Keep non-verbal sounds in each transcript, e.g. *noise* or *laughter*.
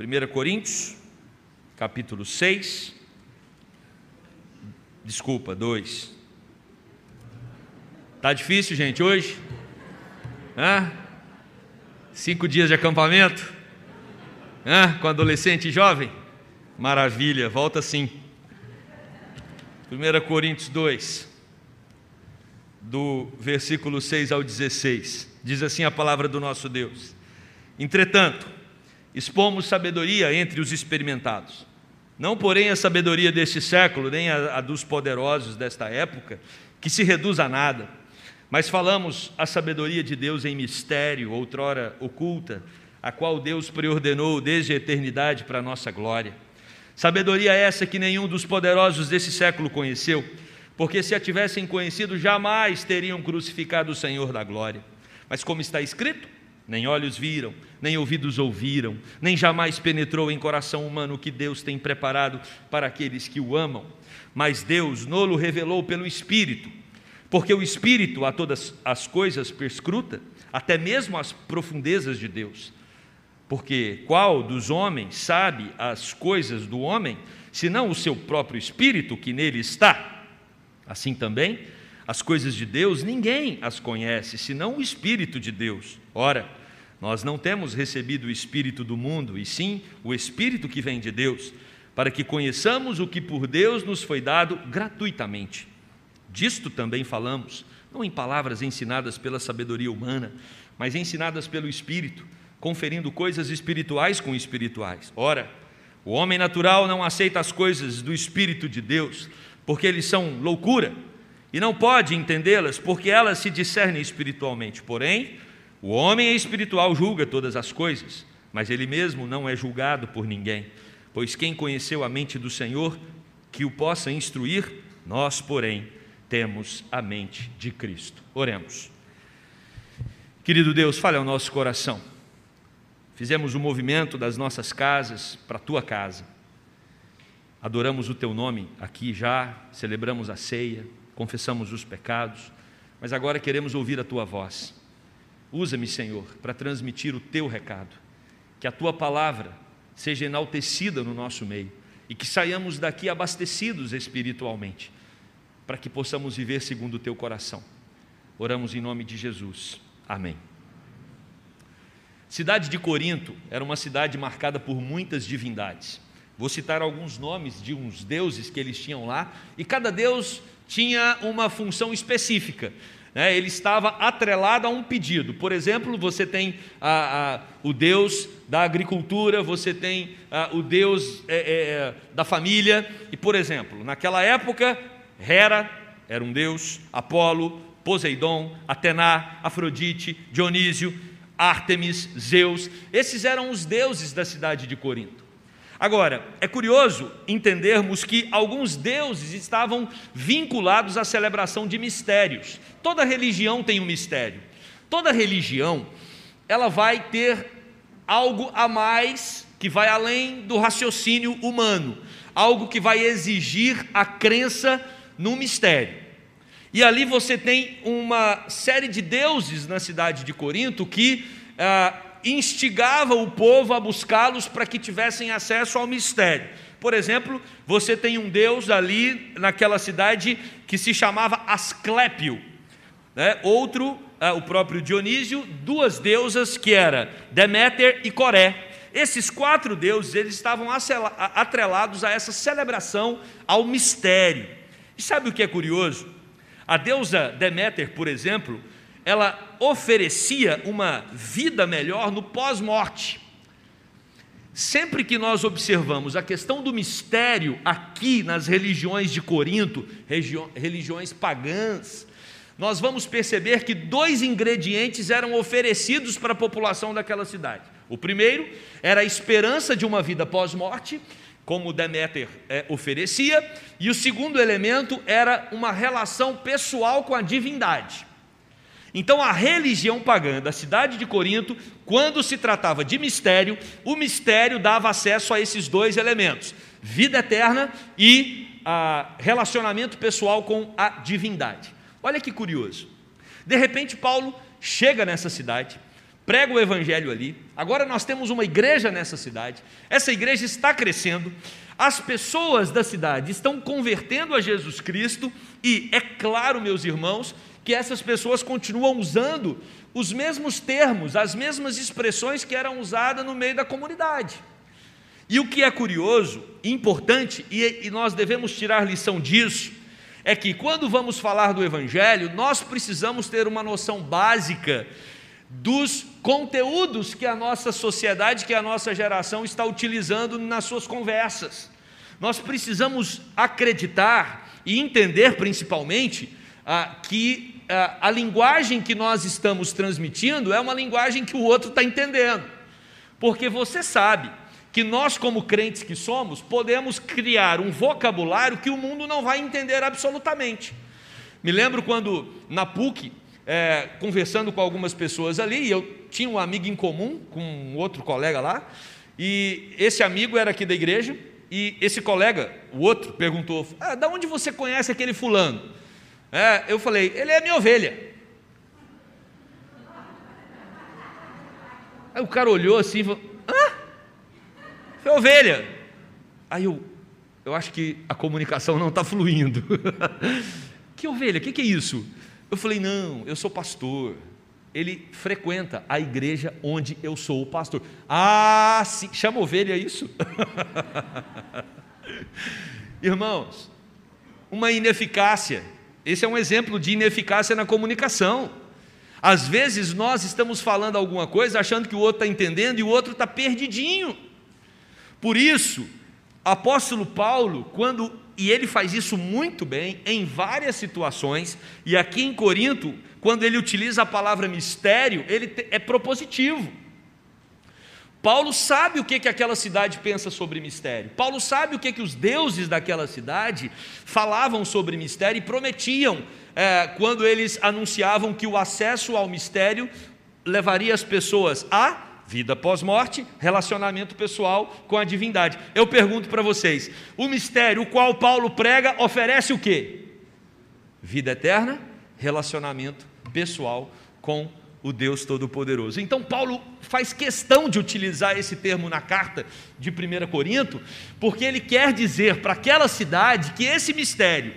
1 Coríntios, capítulo 6. Desculpa, 2. Tá difícil, gente, hoje? Hã? Cinco dias de acampamento? Hã? Com adolescente e jovem? Maravilha, volta sim. 1 Coríntios 2, do versículo 6 ao 16. Diz assim a palavra do nosso Deus: Entretanto, expomos sabedoria entre os experimentados. Não, porém, a sabedoria deste século, nem a, a dos poderosos desta época, que se reduz a nada, mas falamos a sabedoria de Deus em mistério, outrora oculta, a qual Deus preordenou desde a eternidade para a nossa glória. Sabedoria essa que nenhum dos poderosos desse século conheceu, porque se a tivessem conhecido, jamais teriam crucificado o Senhor da glória. Mas como está escrito, nem olhos viram, nem ouvidos ouviram, nem jamais penetrou em coração humano o que Deus tem preparado para aqueles que o amam. Mas Deus nolo revelou pelo Espírito, porque o Espírito a todas as coisas perscruta, até mesmo as profundezas de Deus. Porque qual dos homens sabe as coisas do homem, senão o seu próprio Espírito que nele está? Assim também, as coisas de Deus ninguém as conhece, senão o Espírito de Deus. Ora, nós não temos recebido o Espírito do mundo, e sim o Espírito que vem de Deus, para que conheçamos o que por Deus nos foi dado gratuitamente. Disto também falamos, não em palavras ensinadas pela sabedoria humana, mas ensinadas pelo Espírito conferindo coisas espirituais com espirituais. Ora, o homem natural não aceita as coisas do Espírito de Deus, porque eles são loucura, e não pode entendê-las, porque elas se discernem espiritualmente. Porém, o homem espiritual julga todas as coisas, mas ele mesmo não é julgado por ninguém. Pois quem conheceu a mente do Senhor, que o possa instruir, nós, porém, temos a mente de Cristo. Oremos. Querido Deus, fale ao nosso coração. Fizemos o movimento das nossas casas para a tua casa. Adoramos o teu nome aqui já, celebramos a ceia, confessamos os pecados, mas agora queremos ouvir a tua voz. Usa-me, Senhor, para transmitir o teu recado. Que a tua palavra seja enaltecida no nosso meio e que saiamos daqui abastecidos espiritualmente, para que possamos viver segundo o teu coração. Oramos em nome de Jesus. Amém. Cidade de Corinto era uma cidade marcada por muitas divindades. Vou citar alguns nomes de uns deuses que eles tinham lá, e cada deus tinha uma função específica. Né? Ele estava atrelado a um pedido. Por exemplo, você tem o deus da agricultura, você tem o deus é, é, é, da família, e, por exemplo, naquela época, Hera era um deus, Apolo, Poseidon, Atena, Afrodite, Dionísio, Ártemis, Zeus, esses eram os deuses da cidade de Corinto. Agora, é curioso entendermos que alguns deuses estavam vinculados à celebração de mistérios. Toda religião tem um mistério. Toda religião, ela vai ter algo a mais que vai além do raciocínio humano, algo que vai exigir a crença no mistério. E ali você tem uma série de deuses na cidade de Corinto que ah, instigava o povo a buscá-los para que tivessem acesso ao mistério. Por exemplo, você tem um deus ali naquela cidade que se chamava Asclépio, né? outro, ah, o próprio Dionísio, duas deusas que era Deméter e Coré. Esses quatro deuses eles estavam atrelados a essa celebração ao mistério. E sabe o que é curioso? A deusa Deméter, por exemplo, ela oferecia uma vida melhor no pós-morte. Sempre que nós observamos a questão do mistério aqui nas religiões de Corinto, religiões pagãs, nós vamos perceber que dois ingredientes eram oferecidos para a população daquela cidade. O primeiro era a esperança de uma vida pós-morte, como Deméter é, oferecia, e o segundo elemento era uma relação pessoal com a divindade. Então, a religião pagã da cidade de Corinto, quando se tratava de mistério, o mistério dava acesso a esses dois elementos: vida eterna e ah, relacionamento pessoal com a divindade. Olha que curioso. De repente, Paulo chega nessa cidade, prega o evangelho ali. Agora nós temos uma igreja nessa cidade. Essa igreja está crescendo. As pessoas da cidade estão convertendo a Jesus Cristo e é claro, meus irmãos, que essas pessoas continuam usando os mesmos termos, as mesmas expressões que eram usadas no meio da comunidade. E o que é curioso, importante, e, e nós devemos tirar lição disso, é que quando vamos falar do Evangelho, nós precisamos ter uma noção básica dos conteúdos que a nossa sociedade, que a nossa geração está utilizando nas suas conversas. Nós precisamos acreditar e entender, principalmente, ah, que a linguagem que nós estamos transmitindo é uma linguagem que o outro está entendendo. Porque você sabe que nós, como crentes que somos, podemos criar um vocabulário que o mundo não vai entender absolutamente. Me lembro quando na PUC, é, conversando com algumas pessoas ali, eu tinha um amigo em comum com um outro colega lá, e esse amigo era aqui da igreja, e esse colega, o outro, perguntou: ah, da onde você conhece aquele fulano? É, eu falei: ele é minha ovelha. Aí o cara olhou assim e falou: hã? Foi ovelha. Aí eu, eu acho que a comunicação não está fluindo. *laughs* que ovelha? O que, que é isso? Eu falei: não, eu sou pastor. Ele frequenta a igreja onde eu sou o pastor. Ah, sim, chama ovelha isso? *laughs* Irmãos, uma ineficácia. Esse é um exemplo de ineficácia na comunicação. Às vezes nós estamos falando alguma coisa achando que o outro está entendendo e o outro está perdidinho. Por isso, apóstolo Paulo, quando, e ele faz isso muito bem em várias situações, e aqui em Corinto, quando ele utiliza a palavra mistério, ele é propositivo. Paulo sabe o que, que aquela cidade pensa sobre mistério. Paulo sabe o que, que os deuses daquela cidade falavam sobre mistério e prometiam é, quando eles anunciavam que o acesso ao mistério levaria as pessoas a vida pós-morte, relacionamento pessoal com a divindade. Eu pergunto para vocês: o mistério o qual Paulo prega oferece o quê? Vida eterna, relacionamento pessoal com o Deus Todo-Poderoso. Então, Paulo faz questão de utilizar esse termo na carta de 1 Corinto, porque ele quer dizer para aquela cidade que esse mistério,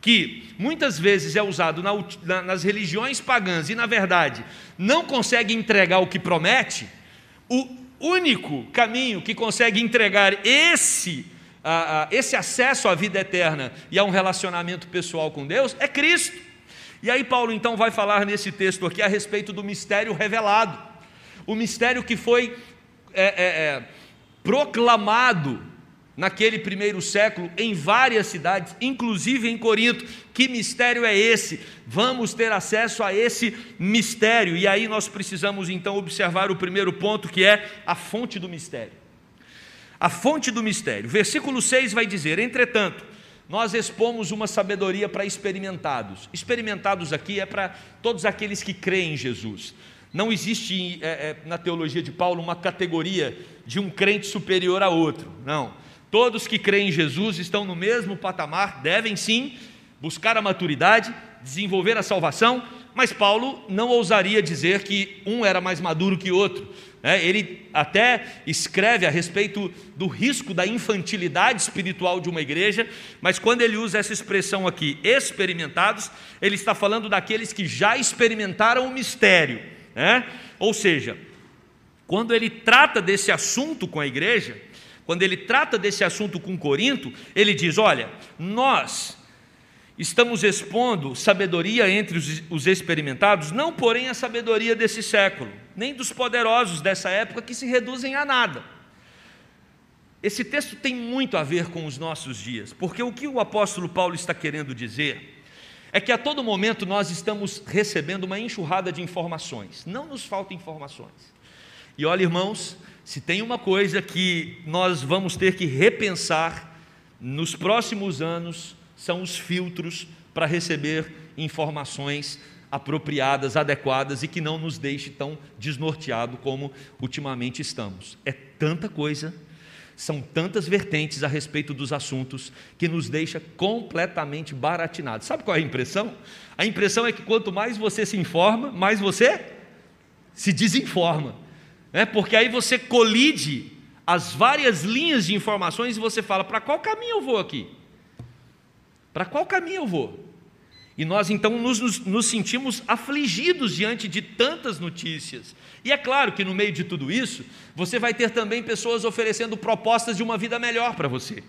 que muitas vezes é usado na, na, nas religiões pagãs e, na verdade, não consegue entregar o que promete, o único caminho que consegue entregar esse, esse acesso à vida eterna e a um relacionamento pessoal com Deus é Cristo. E aí, Paulo então vai falar nesse texto aqui a respeito do mistério revelado, o mistério que foi é, é, é, proclamado naquele primeiro século em várias cidades, inclusive em Corinto. Que mistério é esse? Vamos ter acesso a esse mistério. E aí nós precisamos então observar o primeiro ponto, que é a fonte do mistério. A fonte do mistério. Versículo 6 vai dizer: Entretanto, nós expomos uma sabedoria para experimentados. Experimentados aqui é para todos aqueles que creem em Jesus. Não existe é, é, na teologia de Paulo uma categoria de um crente superior a outro. Não. Todos que creem em Jesus estão no mesmo patamar, devem sim buscar a maturidade, desenvolver a salvação, mas Paulo não ousaria dizer que um era mais maduro que outro. Né? Ele até escreve a respeito do risco da infantilidade espiritual de uma igreja, mas quando ele usa essa expressão aqui, experimentados, ele está falando daqueles que já experimentaram o mistério. Né? Ou seja, quando ele trata desse assunto com a igreja, quando ele trata desse assunto com Corinto, ele diz: Olha, nós estamos expondo sabedoria entre os, os, experimentados, não porém a sabedoria desse século, nem dos poderosos dessa época que se reduzem a nada. Esse texto tem muito a ver com os nossos dias, porque o que o apóstolo Paulo está querendo dizer é que a todo momento nós estamos recebendo uma enxurrada de informações, não nos faltam informações. E olha, irmãos, se tem uma coisa que nós vamos ter que repensar nos próximos anos, são os filtros para receber informações apropriadas, adequadas e que não nos deixe tão desnorteado como ultimamente estamos. É tanta coisa, são tantas vertentes a respeito dos assuntos que nos deixa completamente baratinados. Sabe qual é a impressão? A impressão é que quanto mais você se informa, mais você se desinforma, né? porque aí você colide as várias linhas de informações e você fala: para qual caminho eu vou aqui? Para qual caminho eu vou? E nós então nos, nos, nos, sentimos afligidos diante de tantas notícias. E é claro que no meio de tudo isso, você vai ter também pessoas oferecendo propostas de uma vida melhor para você.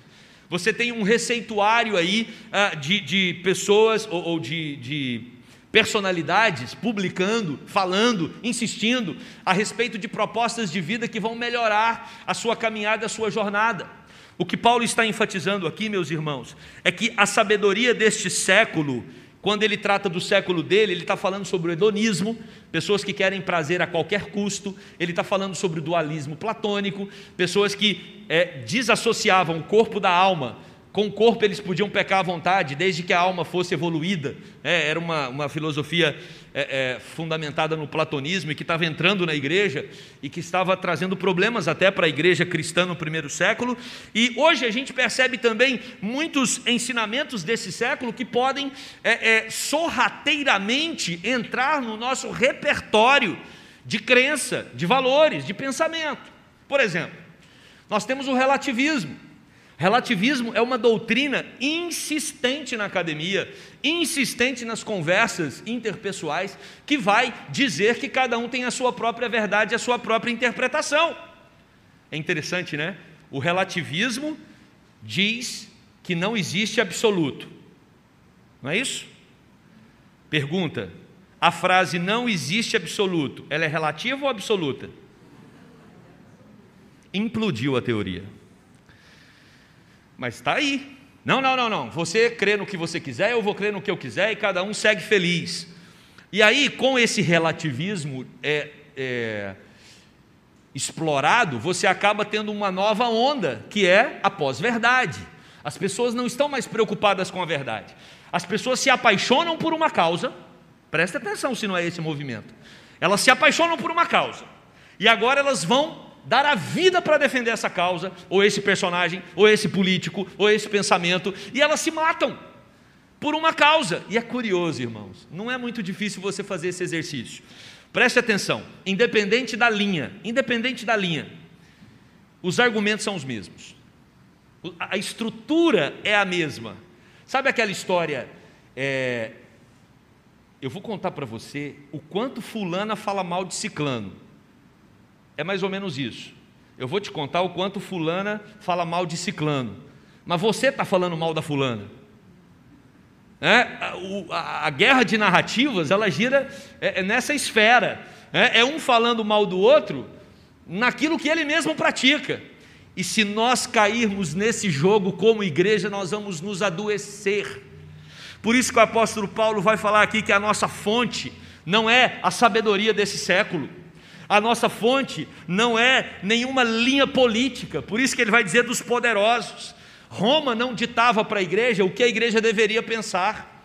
Você tem um receituário aí ah, de, de, pessoas ou, ou de, de personalidades publicando, falando, insistindo a respeito de propostas de vida que vão melhorar a sua caminhada, a sua jornada. O que Paulo está enfatizando aqui, meus irmãos, é que a sabedoria deste século quando ele trata do século dele, ele está falando sobre o hedonismo, pessoas que querem prazer a qualquer custo, ele está falando sobre o dualismo platônico, pessoas que é, desassociavam o corpo da alma com o corpo eles podiam pecar à vontade, desde que a alma fosse evoluída. É, era uma, uma filosofia é, é, fundamentada no platonismo e que estava entrando na igreja e que estava trazendo problemas até para a igreja cristã no primeiro século. E hoje a gente percebe também muitos ensinamentos desse século que podem é, é, sorrateiramente entrar no nosso repertório de crença, de valores, de pensamento. Por exemplo, nós temos o relativismo. Relativismo é uma doutrina insistente na academia, insistente nas conversas interpessoais, que vai dizer que cada um tem a sua própria verdade, a sua própria interpretação. É interessante, né? O relativismo diz que não existe absoluto. Não é isso? Pergunta: a frase não existe absoluto, ela é relativa ou absoluta? Implodiu a teoria mas está aí. Não, não, não, não. Você crê no que você quiser, eu vou crer no que eu quiser e cada um segue feliz. E aí, com esse relativismo é, é, explorado, você acaba tendo uma nova onda, que é a pós-verdade. As pessoas não estão mais preocupadas com a verdade. As pessoas se apaixonam por uma causa, presta atenção se não é esse movimento. Elas se apaixonam por uma causa, e agora elas vão dar a vida para defender essa causa, ou esse personagem, ou esse político, ou esse pensamento, e elas se matam por uma causa. E é curioso, irmãos, não é muito difícil você fazer esse exercício. Preste atenção, independente da linha, independente da linha, os argumentos são os mesmos. A estrutura é a mesma. Sabe aquela história? É, eu vou contar para você o quanto fulana fala mal de ciclano. É mais ou menos isso. Eu vou te contar o quanto fulana fala mal de ciclano. Mas você está falando mal da fulana. É, a, a, guerra de narrativas, ela gira é, é nessa esfera. É, é um falando mal do outro naquilo que ele mesmo pratica. E se nós cairmos nesse jogo como igreja, nós vamos nos adoecer. Por isso que o apóstolo Paulo vai falar aqui que a nossa fonte não é a sabedoria desse século, a nossa fonte não é nenhuma linha política, por isso que ele vai dizer dos poderosos. Roma não ditava para a igreja o que a igreja deveria pensar.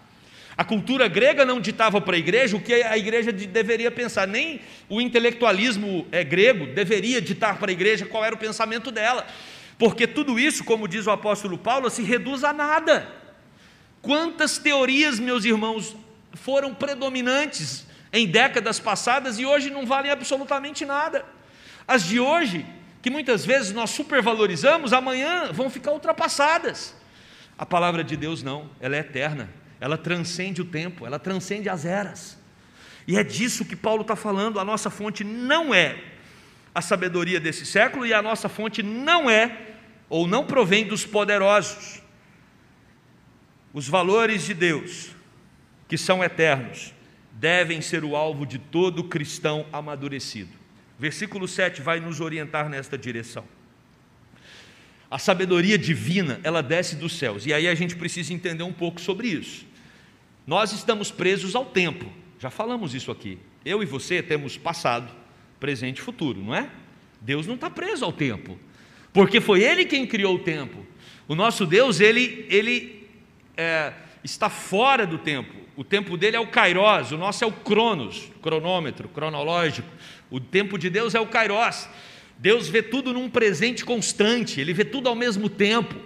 A cultura grega não ditava para a igreja o que a igreja deveria pensar, nem o intelectualismo é, grego deveria ditar para a igreja qual era o pensamento dela, porque tudo isso, como diz o apóstolo Paulo, se reduz a nada. Quantas teorias, meus irmãos, foram predominantes em décadas passadas e hoje não valem absolutamente nada. As de hoje, que muitas vezes nós supervalorizamos, amanhã vão ficar ultrapassadas. A palavra de Deus não, ela é eterna, ela transcende o tempo, ela transcende as eras. E é disso que Paulo está falando. A nossa fonte não é a sabedoria desse século e a nossa fonte não é ou não provém dos poderosos. Os valores de Deus, que são eternos, devem ser o alvo de todo cristão amadurecido. Versículo 7 vai nos orientar nesta direção. A sabedoria divina, ela desce dos céus. E aí a gente precisa entender um pouco sobre isso. Nós estamos presos ao tempo. Já falamos isso aqui. Eu e você temos passado, presente e futuro, não é? Deus não está preso ao tempo, porque foi Ele quem criou o tempo. O nosso Deus, Ele, ele é, está fora do tempo. O tempo dele é o kairos, o nosso é o cronos, cronômetro, cronológico. O tempo de Deus é o kairos. Deus vê tudo num presente constante, ele vê tudo ao mesmo tempo.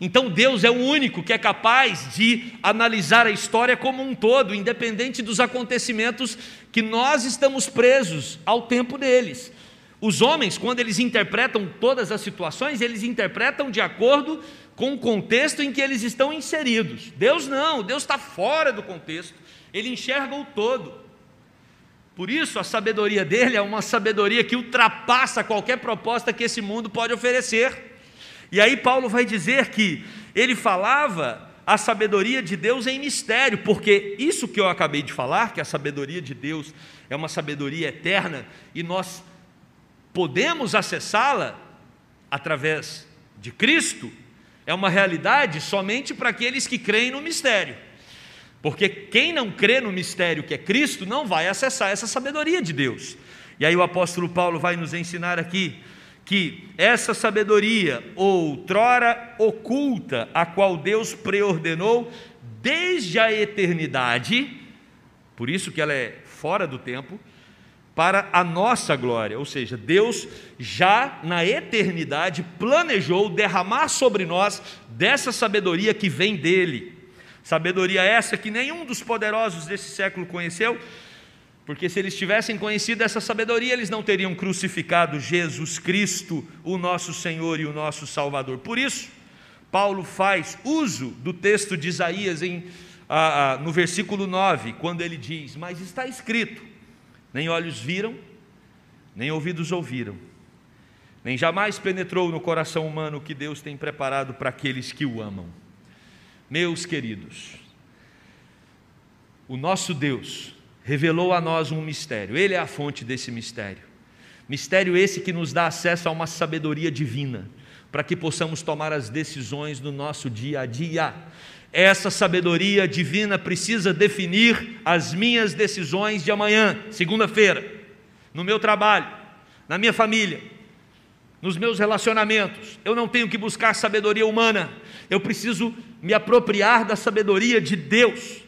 Então Deus é o único que é capaz de analisar a história como um todo, independente dos acontecimentos que nós estamos presos ao tempo deles. Os homens, quando eles interpretam todas as situações, eles interpretam de acordo com o contexto em que eles estão inseridos. Deus não, Deus está fora do contexto, ele enxerga o todo. Por isso, a sabedoria dele é uma sabedoria que ultrapassa qualquer proposta que esse mundo pode oferecer. E aí, Paulo vai dizer que ele falava a sabedoria de Deus em mistério, porque isso que eu acabei de falar, que a sabedoria de Deus é uma sabedoria eterna e nós podemos acessá-la através de Cristo, é uma realidade somente para aqueles que creem no mistério. Porque quem não crê no mistério que é Cristo não vai acessar essa sabedoria de Deus. E aí o apóstolo Paulo vai nos ensinar aqui que essa sabedoria, outrora oculta, a qual Deus preordenou desde a eternidade, por isso que ela é fora do tempo, para a nossa glória, ou seja, Deus já na eternidade planejou derramar sobre nós dessa sabedoria que vem dele. Sabedoria essa que nenhum dos poderosos desse século conheceu, porque se eles tivessem conhecido essa sabedoria, eles não teriam crucificado Jesus Cristo, o nosso Senhor e o nosso Salvador. Por isso, Paulo faz uso do texto de Isaías em, ah, ah, no versículo 9, quando ele diz: Mas está escrito, nem olhos viram, nem ouvidos ouviram, nem jamais penetrou no coração humano o que Deus tem preparado para aqueles que o amam. Meus queridos, o nosso Deus, revelou a nós um mistério, Ele é a fonte desse mistério. Mistério esse que nos dá acesso a uma sabedoria divina, para que possamos tomar as decisões no nosso dia a dia. Essa sabedoria divina precisa definir as minhas decisões de amanhã, segunda-feira, no meu trabalho, na minha família, nos meus relacionamentos. Eu não tenho que buscar sabedoria humana, eu preciso me apropriar da sabedoria de Deus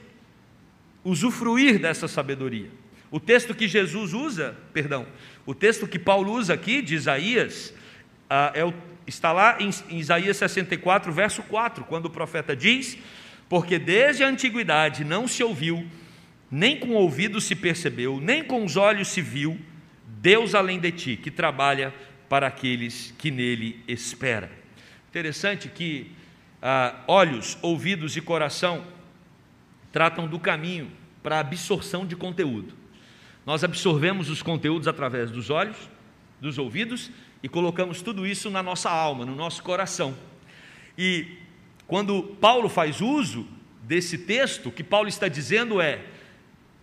usufruir dessa sabedoria. O texto que Jesus usa, perdão, o texto que Paulo usa aqui de Isaías, ah, é o, está lá em, em Isaías 64, verso 4, quando o profeta diz: Porque desde a antiguidade não se ouviu, nem com o ouvido se percebeu, nem com os olhos se viu, Deus além de ti, que trabalha para aqueles que nele esperam. Interessante que ah, olhos, ouvidos e coração tratam do caminho para a absorção de conteúdo. Nós absorvemos os conteúdos através dos olhos, dos ouvidos e colocamos tudo isso na nossa alma, no nosso coração. E quando Paulo faz uso desse texto, o que Paulo está dizendo é: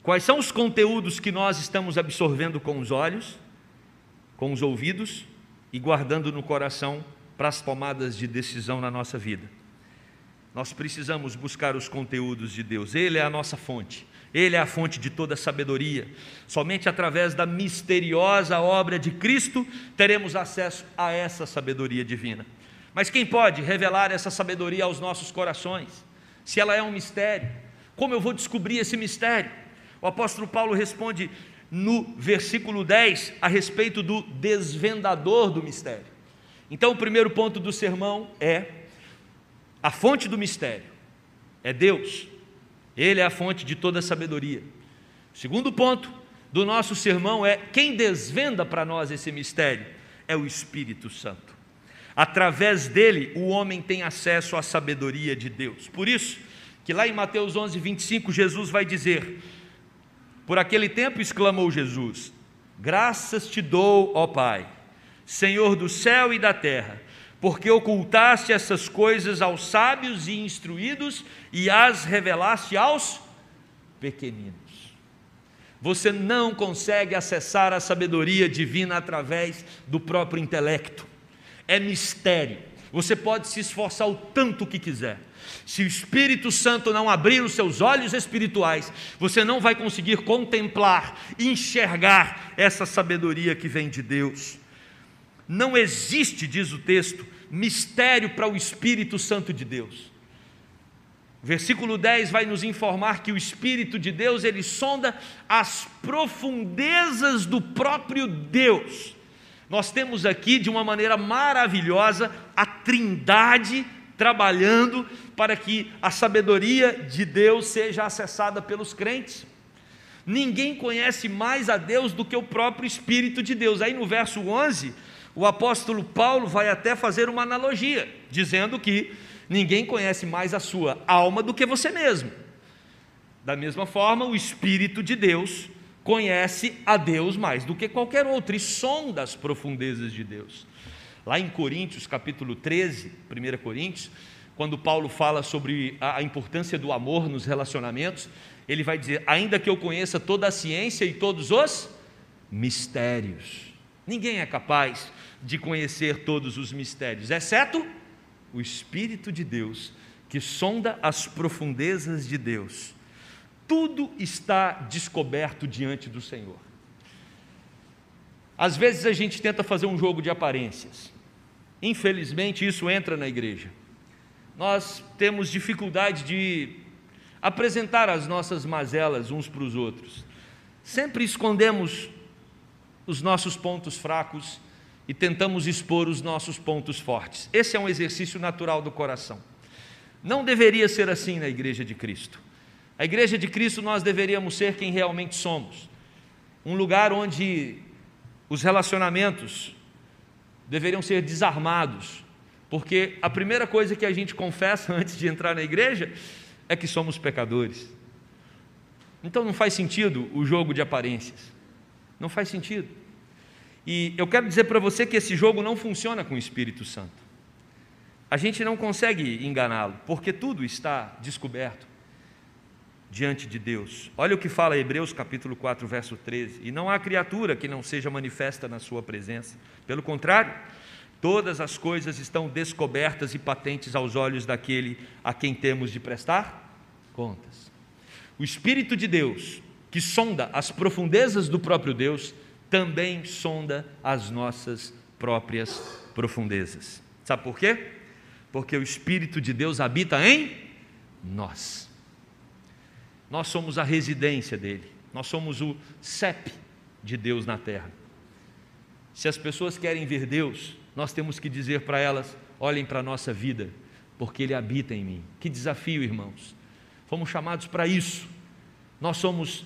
quais são os conteúdos que nós estamos absorvendo com os olhos, com os ouvidos e guardando no coração para as tomadas de decisão na nossa vida. Nós precisamos buscar os conteúdos de Deus, Ele é a nossa fonte, Ele é a fonte de toda sabedoria. Somente através da misteriosa obra de Cristo teremos acesso a essa sabedoria divina. Mas quem pode revelar essa sabedoria aos nossos corações? Se ela é um mistério, como eu vou descobrir esse mistério? O apóstolo Paulo responde no versículo 10 a respeito do desvendador do mistério. Então, o primeiro ponto do sermão é a fonte do mistério é Deus. Ele é a fonte de toda sabedoria. O segundo ponto do nosso sermão é quem desvenda para nós esse mistério é o Espírito Santo. Através dele, o homem tem acesso à sabedoria de Deus. Por isso, que lá em Mateus 11, 25, Jesus vai dizer: Por aquele tempo exclamou Jesus: Graças te dou, ó Pai, Senhor do céu e da terra porque ocultaste essas coisas aos sábios e instruídos e as revelaste aos pequeninos. Você não consegue acessar a sabedoria divina através do próprio intelecto, é mistério. Você pode se esforçar o tanto que quiser. Se o Espírito Santo não abrir os seus olhos espirituais, você não vai conseguir contemplar, enxergar essa sabedoria que vem de Deus. Não existe, diz o texto, mistério para o Espírito Santo de Deus. Versículo 10 vai nos informar que o Espírito de Deus, ele sonda as profundezas do próprio Deus. Nós temos aqui, de uma maneira maravilhosa, a Trindade trabalhando para que a sabedoria de Deus seja acessada pelos crentes. Ninguém conhece mais a Deus do que o próprio Espírito de Deus. Aí no verso 11, o apóstolo Paulo vai até fazer uma analogia, dizendo que ninguém conhece mais a sua alma do que você mesmo. Da mesma forma, o Espírito de Deus conhece a Deus mais do que qualquer outro e sonda as profundezas de Deus. Lá em Coríntios, capítulo 13, 1 Coríntios, quando Paulo fala sobre a importância do amor nos relacionamentos, ele vai dizer: ainda que eu conheça toda a ciência e todos os mistérios. Ninguém é capaz de conhecer todos os mistérios, exceto o Espírito de Deus, que sonda as profundezas de Deus. Tudo está descoberto diante do Senhor. Às vezes a gente tenta fazer um jogo de aparências. Infelizmente, isso entra na igreja. Nós temos dificuldade de apresentar as nossas mazelas uns para os outros. Sempre escondemos os nossos pontos fracos e tentamos expor os nossos pontos fortes. Esse é um exercício natural do coração. Não deveria ser assim na igreja de Cristo. A igreja de Cristo nós deveríamos ser quem realmente somos. Um lugar onde os relacionamentos deveriam ser desarmados, porque a primeira coisa que a gente confessa *laughs* antes de entrar na igreja é que somos pecadores. Então não faz sentido o jogo de aparências. Não faz sentido. E eu quero dizer para você que esse jogo não funciona com o Espírito Santo. A gente não consegue enganá-lo, porque tudo está descoberto diante de Deus. Olha o que fala Hebreus capítulo 4, verso 13. E não há criatura que não seja manifesta na sua presença. Pelo contrário, Todas as coisas estão descobertas e patentes aos olhos daquele a quem temos de prestar contas. O Espírito de Deus, que sonda as profundezas do próprio Deus, também sonda as nossas próprias profundezas. Sabe por quê? Porque o Espírito de Deus habita em nós. Nós somos a residência dele, nós somos o CEP de Deus na terra. Se as pessoas querem ver Deus, nós temos que dizer para elas: olhem para a nossa vida, porque Ele habita em mim. Que desafio, irmãos. Fomos chamados para isso. Nós somos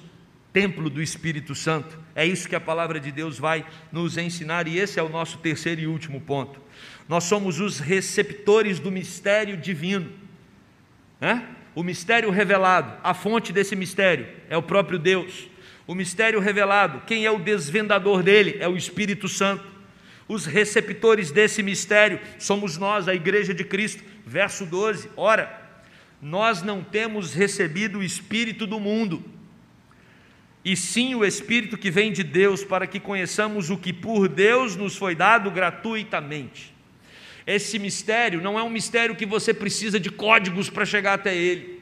templo do Espírito Santo. É isso que a palavra de Deus vai nos ensinar, e esse é o nosso terceiro e último ponto. Nós somos os receptores do mistério divino. É? O mistério revelado, a fonte desse mistério é o próprio Deus. O mistério revelado, quem é o desvendador dele? É o Espírito Santo os receptores desse mistério somos nós, a Igreja de Cristo. Verso 12: Ora, nós não temos recebido o Espírito do mundo, e sim o Espírito que vem de Deus, para que conheçamos o que por Deus nos foi dado gratuitamente. Esse mistério não é um mistério que você precisa de códigos para chegar até ele.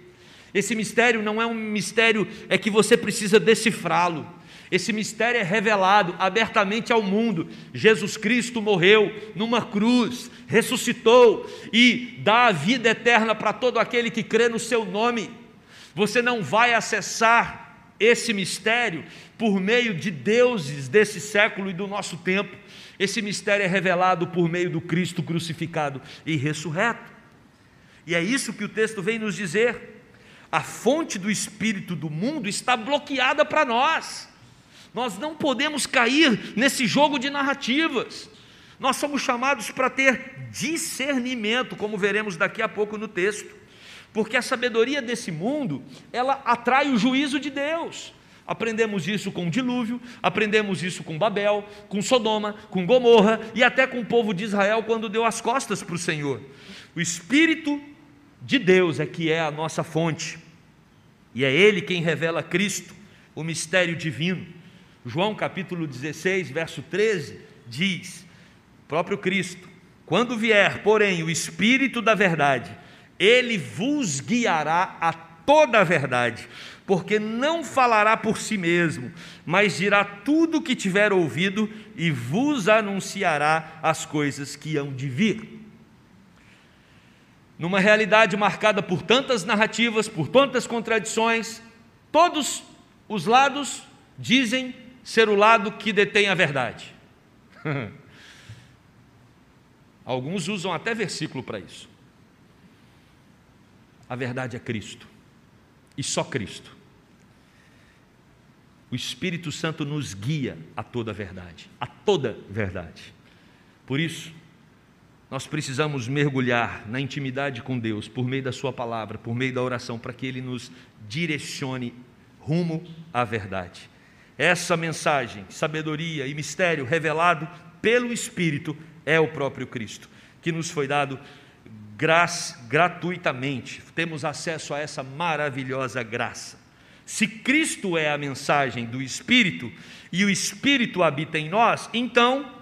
Esse mistério não é um mistério é que você precisa decifrá-lo. Esse mistério é revelado abertamente ao mundo. Jesus Cristo morreu numa cruz, ressuscitou e dá a vida eterna para todo aquele que crê no seu nome. Você não vai acessar esse mistério por meio de deuses desse século e do nosso tempo. Esse mistério é revelado por meio do Cristo crucificado e ressurreto. E é isso que o texto vem nos dizer. A fonte do espírito do mundo está bloqueada para nós. Nós não podemos cair nesse jogo de narrativas. Nós somos chamados para ter discernimento, como veremos daqui a pouco no texto. Porque a sabedoria desse mundo, ela atrai o juízo de Deus. Aprendemos isso com o dilúvio, aprendemos isso com Babel, com Sodoma, com Gomorra e até com o povo de Israel quando deu as costas para o Senhor. O Espírito de Deus é que é a nossa fonte, e é Ele quem revela Cristo, o mistério divino. João capítulo 16, verso 13, diz: próprio Cristo, quando vier, porém, o Espírito da verdade, ele vos guiará a toda a verdade, porque não falará por si mesmo, mas dirá tudo o que tiver ouvido e vos anunciará as coisas que hão de vir. Numa realidade marcada por tantas narrativas, por tantas contradições, todos os lados dizem ser o lado que detém a verdade. *laughs* Alguns usam até versículo para isso. A verdade é Cristo, e só Cristo. O Espírito Santo nos guia a toda a verdade, a toda verdade. Por isso, nós precisamos mergulhar na intimidade com Deus por meio da Sua palavra, por meio da oração, para que Ele nos direcione rumo à verdade. Essa mensagem, sabedoria e mistério revelado pelo Espírito é o próprio Cristo, que nos foi dado gratuitamente. Temos acesso a essa maravilhosa graça. Se Cristo é a mensagem do Espírito e o Espírito habita em nós, então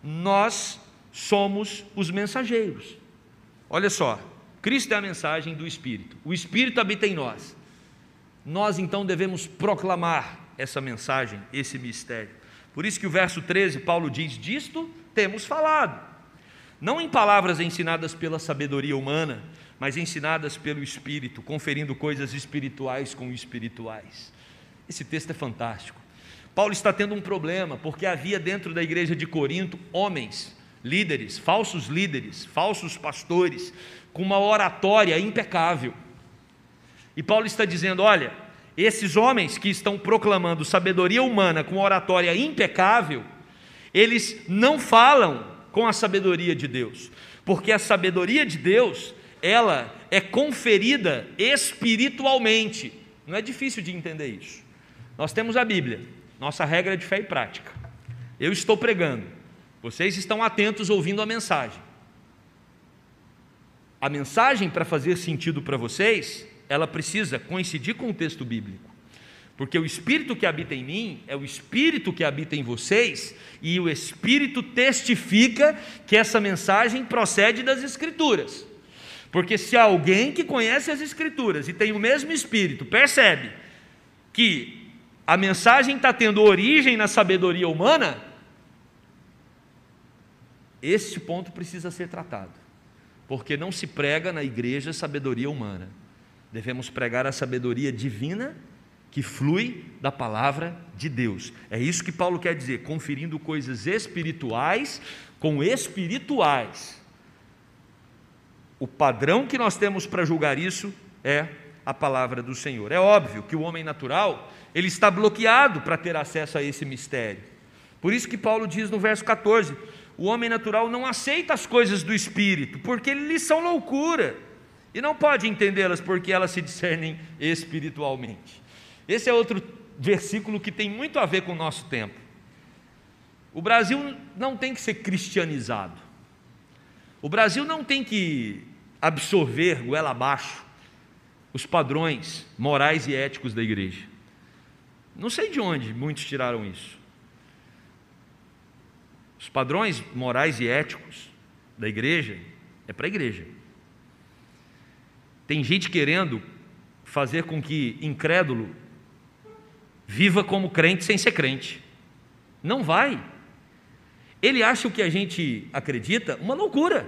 nós somos os mensageiros. Olha só, Cristo é a mensagem do Espírito, o Espírito habita em nós. Nós então devemos proclamar essa mensagem, esse mistério. Por isso que o verso 13, Paulo diz: Disto temos falado, não em palavras ensinadas pela sabedoria humana, mas ensinadas pelo Espírito, conferindo coisas espirituais com espirituais. Esse texto é fantástico. Paulo está tendo um problema, porque havia dentro da igreja de Corinto homens líderes, falsos líderes, falsos pastores, com uma oratória impecável. E Paulo está dizendo: olha, esses homens que estão proclamando sabedoria humana com oratória impecável, eles não falam com a sabedoria de Deus, porque a sabedoria de Deus, ela é conferida espiritualmente. Não é difícil de entender isso. Nós temos a Bíblia, nossa regra de fé e prática. Eu estou pregando, vocês estão atentos ouvindo a mensagem. A mensagem, para fazer sentido para vocês, ela precisa coincidir com o texto bíblico. Porque o Espírito que habita em mim é o Espírito que habita em vocês, e o Espírito testifica que essa mensagem procede das Escrituras. Porque se alguém que conhece as Escrituras e tem o mesmo Espírito percebe que a mensagem está tendo origem na sabedoria humana, este ponto precisa ser tratado, porque não se prega na igreja sabedoria humana, devemos pregar a sabedoria divina que flui da palavra de Deus. É isso que Paulo quer dizer, conferindo coisas espirituais com espirituais. O padrão que nós temos para julgar isso é a palavra do Senhor. É óbvio que o homem natural, ele está bloqueado para ter acesso a esse mistério. Por isso que Paulo diz no verso 14: o homem natural não aceita as coisas do espírito, porque lhes são loucura, e não pode entendê-las porque elas se discernem espiritualmente. Esse é outro versículo que tem muito a ver com o nosso tempo. O Brasil não tem que ser cristianizado. O Brasil não tem que absorver goela abaixo os padrões morais e éticos da igreja. Não sei de onde muitos tiraram isso. Os padrões morais e éticos da igreja é para a igreja. Tem gente querendo fazer com que incrédulo viva como crente sem ser crente. Não vai. Ele acha o que a gente acredita uma loucura.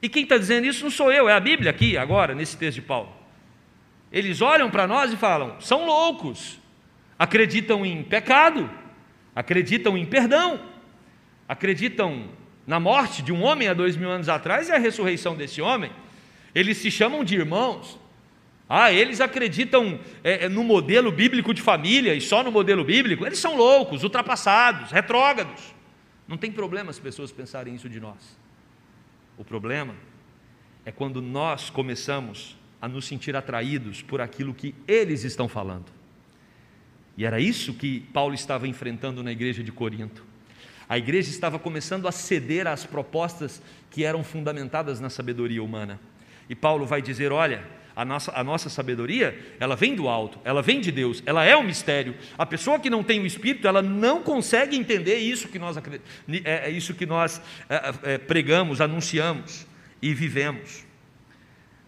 E quem está dizendo isso não sou eu, é a Bíblia aqui, agora, nesse texto de Paulo. Eles olham para nós e falam: são loucos, acreditam em pecado, acreditam em perdão, acreditam na morte de um homem há dois mil anos atrás e a ressurreição desse homem, eles se chamam de irmãos. Ah, eles acreditam é, é, no modelo bíblico de família e só no modelo bíblico. Eles são loucos, ultrapassados, retrógrados. Não tem problema as pessoas pensarem isso de nós. O problema é quando nós começamos a nos sentir atraídos por aquilo que eles estão falando. E era isso que Paulo estava enfrentando na igreja de Corinto. A igreja estava começando a ceder às propostas que eram fundamentadas na sabedoria humana. E Paulo vai dizer: olha, a nossa, a nossa sabedoria, ela vem do alto, ela vem de Deus, ela é um mistério. A pessoa que não tem o Espírito, ela não consegue entender isso que nós, é, é isso que nós é, é, pregamos, anunciamos e vivemos.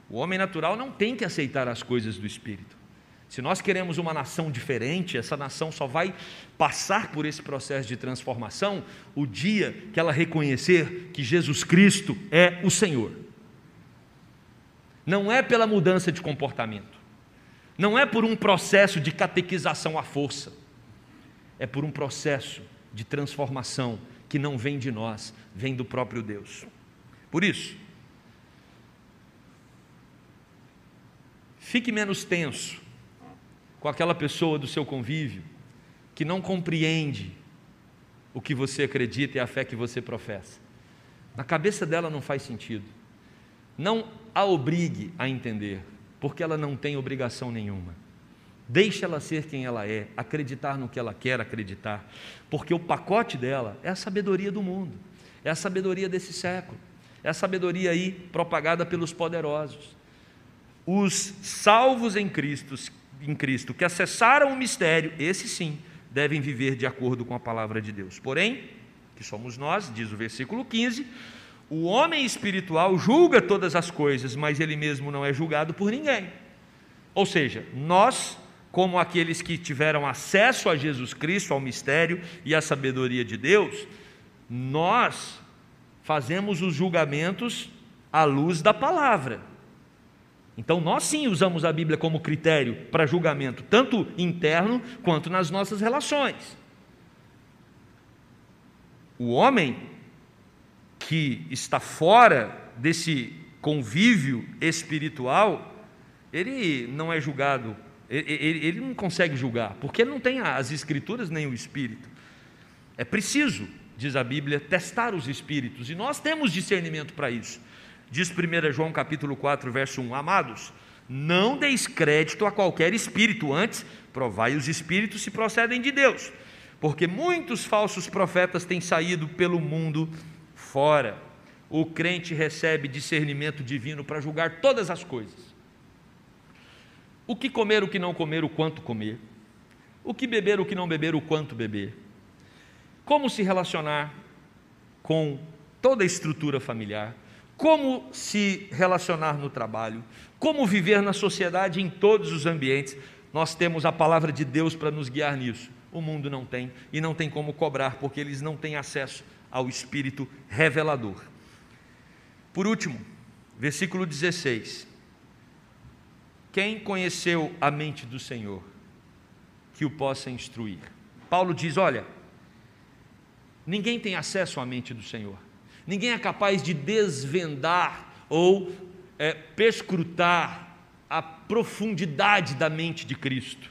O homem natural não tem que aceitar as coisas do Espírito. Se nós queremos uma nação diferente, essa nação só vai passar por esse processo de transformação o dia que ela reconhecer que Jesus Cristo é o Senhor. Não é pela mudança de comportamento, não é por um processo de catequização à força, é por um processo de transformação que não vem de nós, vem do próprio Deus. Por isso, fique menos tenso com aquela pessoa do seu convívio que não compreende o que você acredita e a fé que você professa. Na cabeça dela não faz sentido. Não a obrigue a entender, porque ela não tem obrigação nenhuma. Deixe ela ser quem ela é, acreditar no que ela quer acreditar, porque o pacote dela é a sabedoria do mundo, é a sabedoria desse século, é a sabedoria aí propagada pelos poderosos. Os salvos em Cristo, em Cristo que acessaram o mistério, esses sim, devem viver de acordo com a palavra de Deus. Porém, que somos nós, diz o versículo 15, o homem espiritual julga todas as coisas, mas ele mesmo não é julgado por ninguém. Ou seja, nós, como aqueles que tiveram acesso a Jesus Cristo, ao mistério e à sabedoria de Deus, nós fazemos os julgamentos à luz da palavra. Então, nós sim usamos a Bíblia como critério para julgamento, tanto interno quanto nas nossas relações. O homem que está fora desse convívio espiritual, ele não é julgado, ele, ele, não consegue julgar, porque ele não tem as escrituras nem o espírito. É preciso, diz a Bíblia, testar os espíritos, e nós temos discernimento para isso. Diz 1 João capítulo 4, verso 1: Amados, não deis crédito a qualquer espírito, antes provai os espíritos se procedem de Deus, porque muitos falsos profetas têm saído pelo mundo fora. O crente recebe discernimento divino para julgar todas as coisas. O que comer, o que não comer, o quanto comer. O que beber, o que não beber, o quanto beber. Como se relacionar com toda a estrutura familiar como se relacionar no trabalho, como viver na sociedade em todos os ambientes. Nós temos a palavra de Deus para nos guiar nisso. O mundo não tem e não tem como cobrar, porque eles não têm acesso ao Espírito revelador. Por último, versículo 16: Quem conheceu a mente do Senhor, que o possa instruir? Paulo diz: Olha, ninguém tem acesso à mente do Senhor. Ninguém é capaz de desvendar ou é, perscrutar a profundidade da mente de Cristo.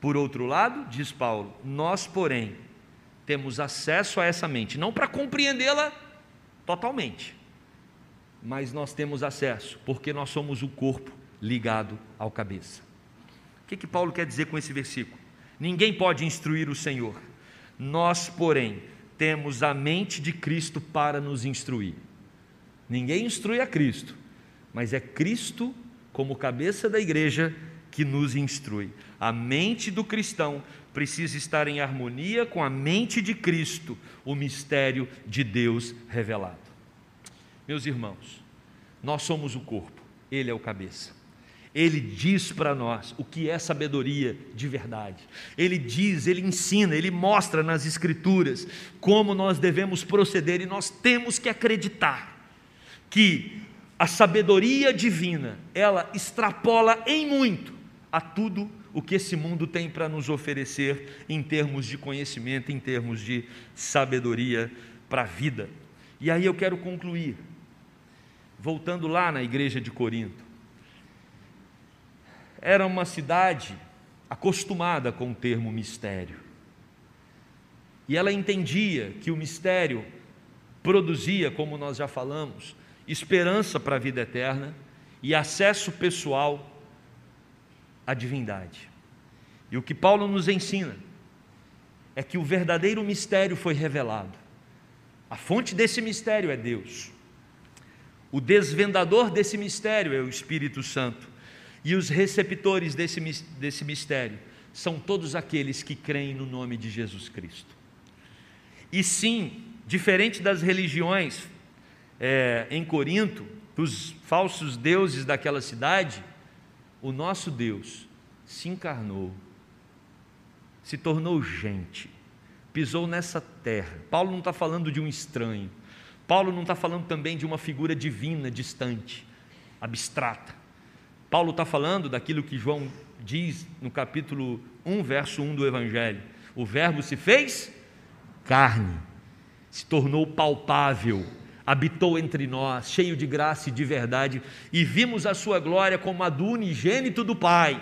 Por outro lado, diz Paulo, nós, porém, temos acesso a essa mente, não para compreendê-la totalmente, mas nós temos acesso, porque nós somos o corpo ligado ao cabeça. O que, que Paulo quer dizer com esse versículo? Ninguém pode instruir o Senhor, nós, porém, temos a mente de Cristo para nos instruir. Ninguém instrui a Cristo, mas é Cristo, como cabeça da igreja, que nos instrui. A mente do cristão precisa estar em harmonia com a mente de Cristo, o mistério de Deus revelado. Meus irmãos, nós somos o corpo, Ele é o cabeça. Ele diz para nós o que é sabedoria de verdade. Ele diz, ele ensina, ele mostra nas Escrituras como nós devemos proceder e nós temos que acreditar que a sabedoria divina, ela extrapola em muito a tudo o que esse mundo tem para nos oferecer em termos de conhecimento, em termos de sabedoria para a vida. E aí eu quero concluir, voltando lá na igreja de Corinto era uma cidade acostumada com o termo mistério. E ela entendia que o mistério produzia, como nós já falamos, esperança para a vida eterna e acesso pessoal à divindade. E o que Paulo nos ensina é que o verdadeiro mistério foi revelado. A fonte desse mistério é Deus. O desvendador desse mistério é o Espírito Santo. E os receptores desse, desse mistério são todos aqueles que creem no nome de Jesus Cristo. E sim, diferente das religiões é, em Corinto, dos falsos deuses daquela cidade, o nosso Deus se encarnou, se tornou gente, pisou nessa terra. Paulo não está falando de um estranho, Paulo não está falando também de uma figura divina distante, abstrata. Paulo está falando daquilo que João diz no capítulo 1, verso 1 do Evangelho: o Verbo se fez carne, se tornou palpável, habitou entre nós, cheio de graça e de verdade, e vimos a sua glória como a do unigênito do Pai,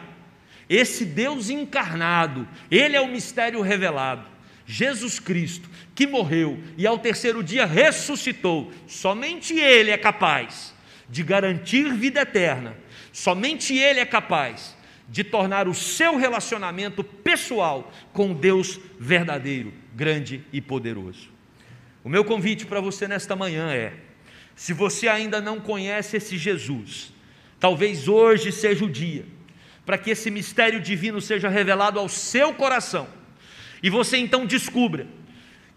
esse Deus encarnado, ele é o mistério revelado. Jesus Cristo, que morreu e ao terceiro dia ressuscitou, somente Ele é capaz de garantir vida eterna, somente Ele é capaz de tornar o seu relacionamento pessoal com Deus verdadeiro, grande e poderoso. O meu convite para você nesta manhã é: se você ainda não conhece esse Jesus, talvez hoje seja o dia para que esse mistério divino seja revelado ao seu coração e você então descubra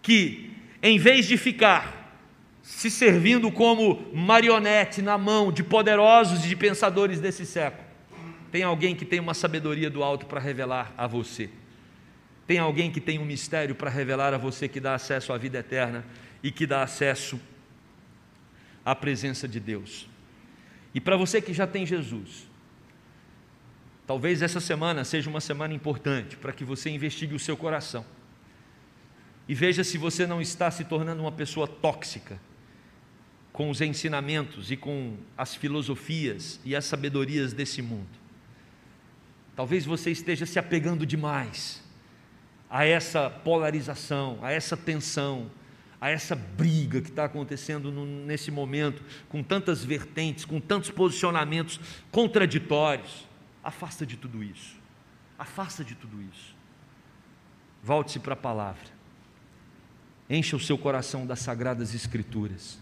que, em vez de ficar se servindo como marionete na mão de poderosos e de pensadores desse século, tem alguém que tem uma sabedoria do alto para revelar a você. Tem alguém que tem um mistério para revelar a você que dá acesso à vida eterna e que dá acesso à presença de Deus. E para você que já tem Jesus, Talvez essa semana seja uma semana importante para que você investigue o seu coração e veja se você não está se tornando uma pessoa tóxica com os ensinamentos e com as filosofias e as sabedorias desse mundo. Talvez você esteja se apegando demais a essa polarização, a essa tensão, a essa briga que está acontecendo nesse momento, com tantas vertentes, com tantos posicionamentos contraditórios. Afasta de tudo isso. Afasta de tudo isso. Volte-se para a palavra. Encha o seu coração das sagradas escrituras,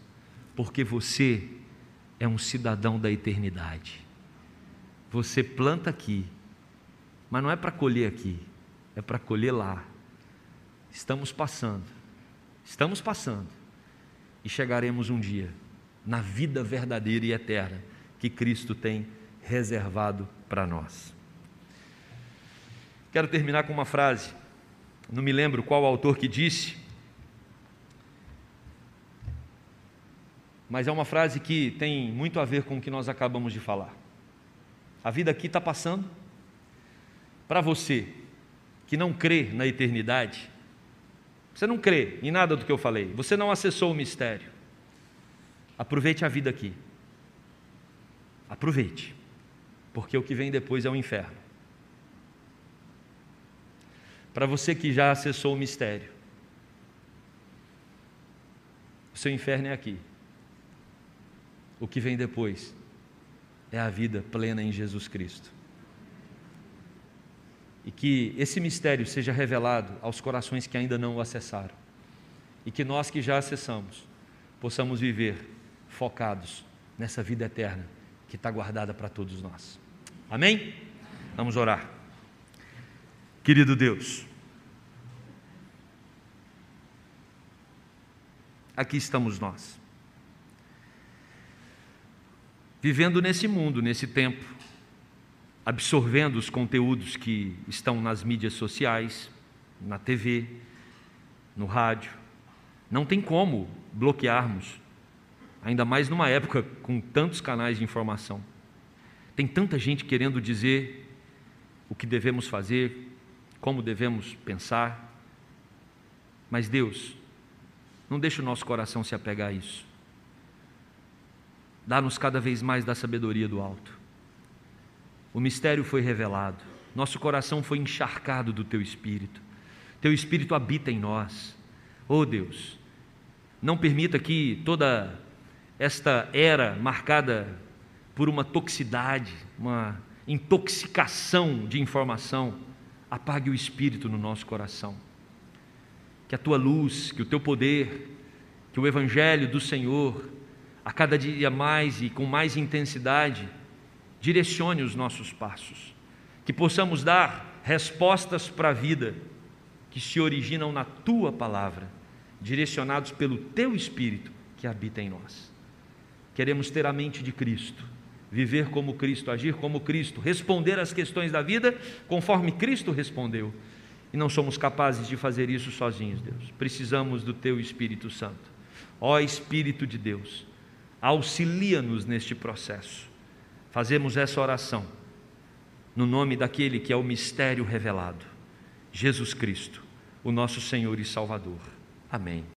porque você é um cidadão da eternidade. Você planta aqui, mas não é para colher aqui, é para colher lá. Estamos passando, estamos passando, e chegaremos um dia na vida verdadeira e eterna que Cristo tem reservado para nós. Quero terminar com uma frase, não me lembro qual autor que disse, mas é uma frase que tem muito a ver com o que nós acabamos de falar. A vida aqui está passando. Para você que não crê na eternidade, você não crê em nada do que eu falei, você não acessou o mistério. Aproveite a vida aqui. Aproveite porque o que vem depois é o inferno. Para você que já acessou o mistério, o seu inferno é aqui. O que vem depois é a vida plena em Jesus Cristo. E que esse mistério seja revelado aos corações que ainda não o acessaram. E que nós que já acessamos, possamos viver focados nessa vida eterna que está guardada para todos nós. Amém? Vamos orar. Querido Deus, aqui estamos nós, vivendo nesse mundo, nesse tempo, absorvendo os conteúdos que estão nas mídias sociais, na TV, no rádio. Não tem como bloquearmos ainda mais numa época com tantos canais de informação. Tem tanta gente querendo dizer o que devemos fazer, como devemos pensar. Mas Deus, não deixe o nosso coração se apegar a isso. Dá-nos cada vez mais da sabedoria do alto. O mistério foi revelado, nosso coração foi encharcado do teu espírito. Teu espírito habita em nós. Oh Deus, não permita que toda esta era marcada por uma toxicidade, uma intoxicação de informação, apague o espírito no nosso coração. Que a tua luz, que o teu poder, que o evangelho do Senhor, a cada dia mais e com mais intensidade, direcione os nossos passos. Que possamos dar respostas para a vida que se originam na tua palavra, direcionados pelo teu espírito que habita em nós. Queremos ter a mente de Cristo, viver como Cristo, agir como Cristo, responder às questões da vida conforme Cristo respondeu. E não somos capazes de fazer isso sozinhos, Deus. Precisamos do Teu Espírito Santo. Ó Espírito de Deus, auxilia-nos neste processo. Fazemos essa oração no nome daquele que é o mistério revelado, Jesus Cristo, o nosso Senhor e Salvador. Amém.